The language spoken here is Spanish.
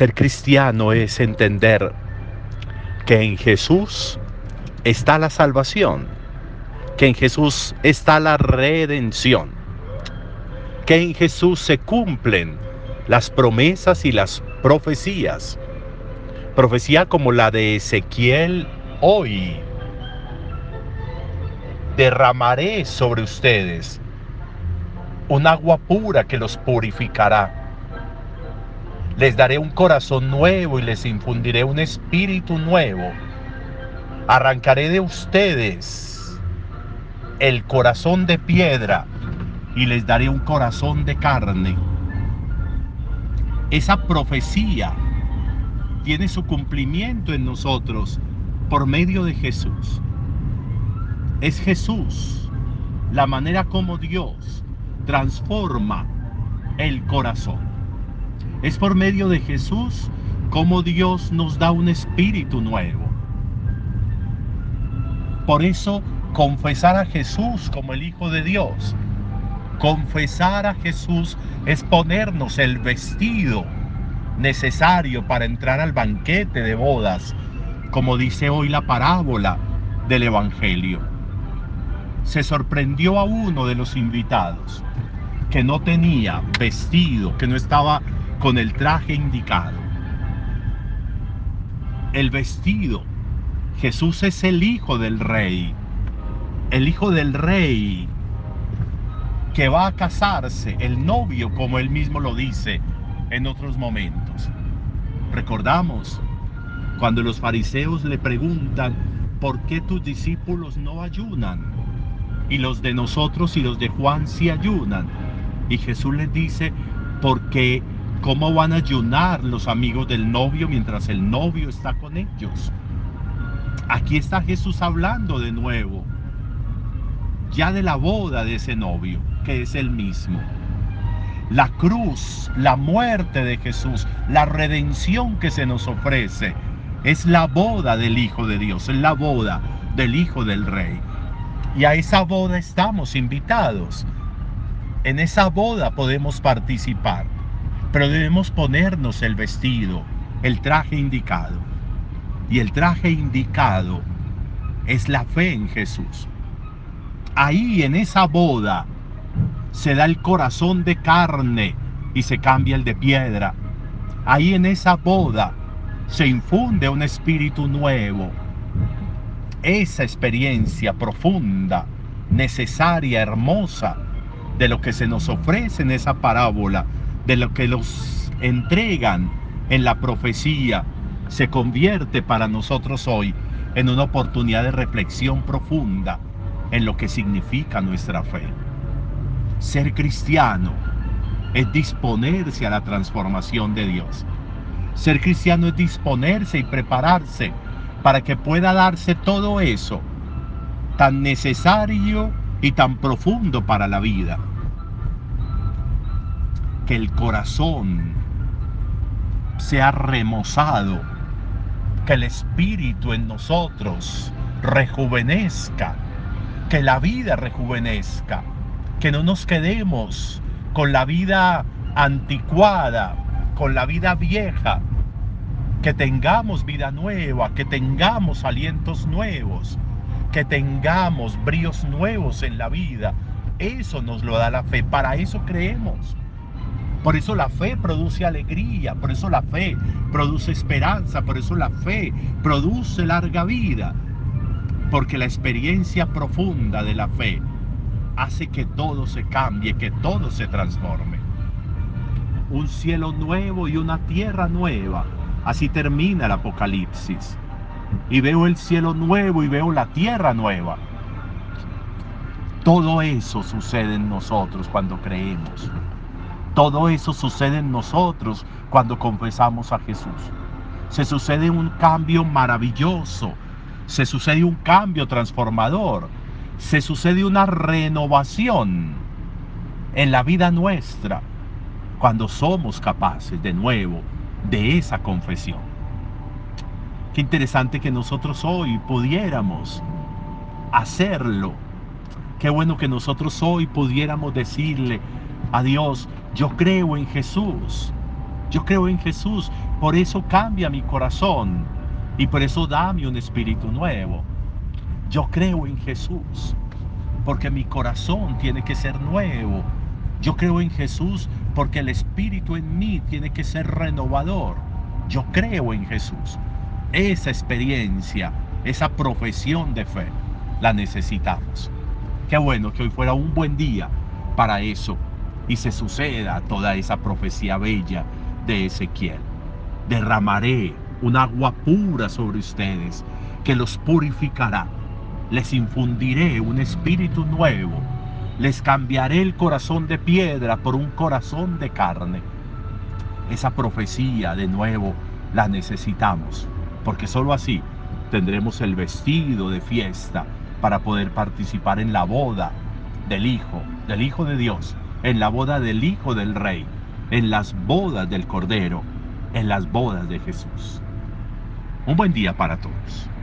Ser cristiano es entender que en Jesús está la salvación, que en Jesús está la redención, que en Jesús se cumplen las promesas y las profecías. Profecía como la de Ezequiel hoy. Derramaré sobre ustedes un agua pura que los purificará. Les daré un corazón nuevo y les infundiré un espíritu nuevo. Arrancaré de ustedes el corazón de piedra y les daré un corazón de carne. Esa profecía tiene su cumplimiento en nosotros por medio de Jesús. Es Jesús la manera como Dios transforma el corazón. Es por medio de Jesús como Dios nos da un espíritu nuevo. Por eso confesar a Jesús como el Hijo de Dios, confesar a Jesús es ponernos el vestido necesario para entrar al banquete de bodas, como dice hoy la parábola del Evangelio. Se sorprendió a uno de los invitados que no tenía vestido, que no estaba con el traje indicado. El vestido. Jesús es el hijo del rey. El hijo del rey que va a casarse, el novio, como él mismo lo dice en otros momentos. Recordamos cuando los fariseos le preguntan, ¿por qué tus discípulos no ayunan? Y los de nosotros y los de Juan sí ayunan. Y Jesús les dice, porque ¿cómo van a ayunar los amigos del novio mientras el novio está con ellos? Aquí está Jesús hablando de nuevo, ya de la boda de ese novio, que es el mismo. La cruz, la muerte de Jesús, la redención que se nos ofrece, es la boda del Hijo de Dios, es la boda del Hijo del Rey. Y a esa boda estamos invitados en esa boda podemos participar, pero debemos ponernos el vestido, el traje indicado. Y el traje indicado es la fe en Jesús. Ahí en esa boda se da el corazón de carne y se cambia el de piedra. Ahí en esa boda se infunde un espíritu nuevo. Esa experiencia profunda, necesaria, hermosa, de lo que se nos ofrece en esa parábola, de lo que los entregan en la profecía, se convierte para nosotros hoy en una oportunidad de reflexión profunda en lo que significa nuestra fe. Ser cristiano es disponerse a la transformación de Dios. Ser cristiano es disponerse y prepararse para que pueda darse todo eso tan necesario y tan profundo para la vida que el corazón sea remozado, que el espíritu en nosotros rejuvenezca, que la vida rejuvenezca, que no nos quedemos con la vida anticuada, con la vida vieja, que tengamos vida nueva, que tengamos alientos nuevos, que tengamos bríos nuevos en la vida. Eso nos lo da la fe, para eso creemos. Por eso la fe produce alegría, por eso la fe produce esperanza, por eso la fe produce larga vida. Porque la experiencia profunda de la fe hace que todo se cambie, que todo se transforme. Un cielo nuevo y una tierra nueva. Así termina el Apocalipsis. Y veo el cielo nuevo y veo la tierra nueva. Todo eso sucede en nosotros cuando creemos. Todo eso sucede en nosotros cuando confesamos a Jesús. Se sucede un cambio maravilloso, se sucede un cambio transformador, se sucede una renovación en la vida nuestra cuando somos capaces de nuevo de esa confesión. Qué interesante que nosotros hoy pudiéramos hacerlo. Qué bueno que nosotros hoy pudiéramos decirle a Dios, yo creo en Jesús. Yo creo en Jesús, por eso cambia mi corazón y por eso dame un espíritu nuevo. Yo creo en Jesús, porque mi corazón tiene que ser nuevo. Yo creo en Jesús porque el espíritu en mí tiene que ser renovador. Yo creo en Jesús. Esa experiencia, esa profesión de fe, la necesitamos. Qué bueno que hoy fuera un buen día para eso y se suceda toda esa profecía bella de Ezequiel. Derramaré un agua pura sobre ustedes que los purificará. Les infundiré un espíritu nuevo. Les cambiaré el corazón de piedra por un corazón de carne. Esa profecía de nuevo la necesitamos, porque sólo así tendremos el vestido de fiesta para poder participar en la boda del Hijo, del Hijo de Dios, en la boda del Hijo del Rey, en las bodas del Cordero, en las bodas de Jesús. Un buen día para todos.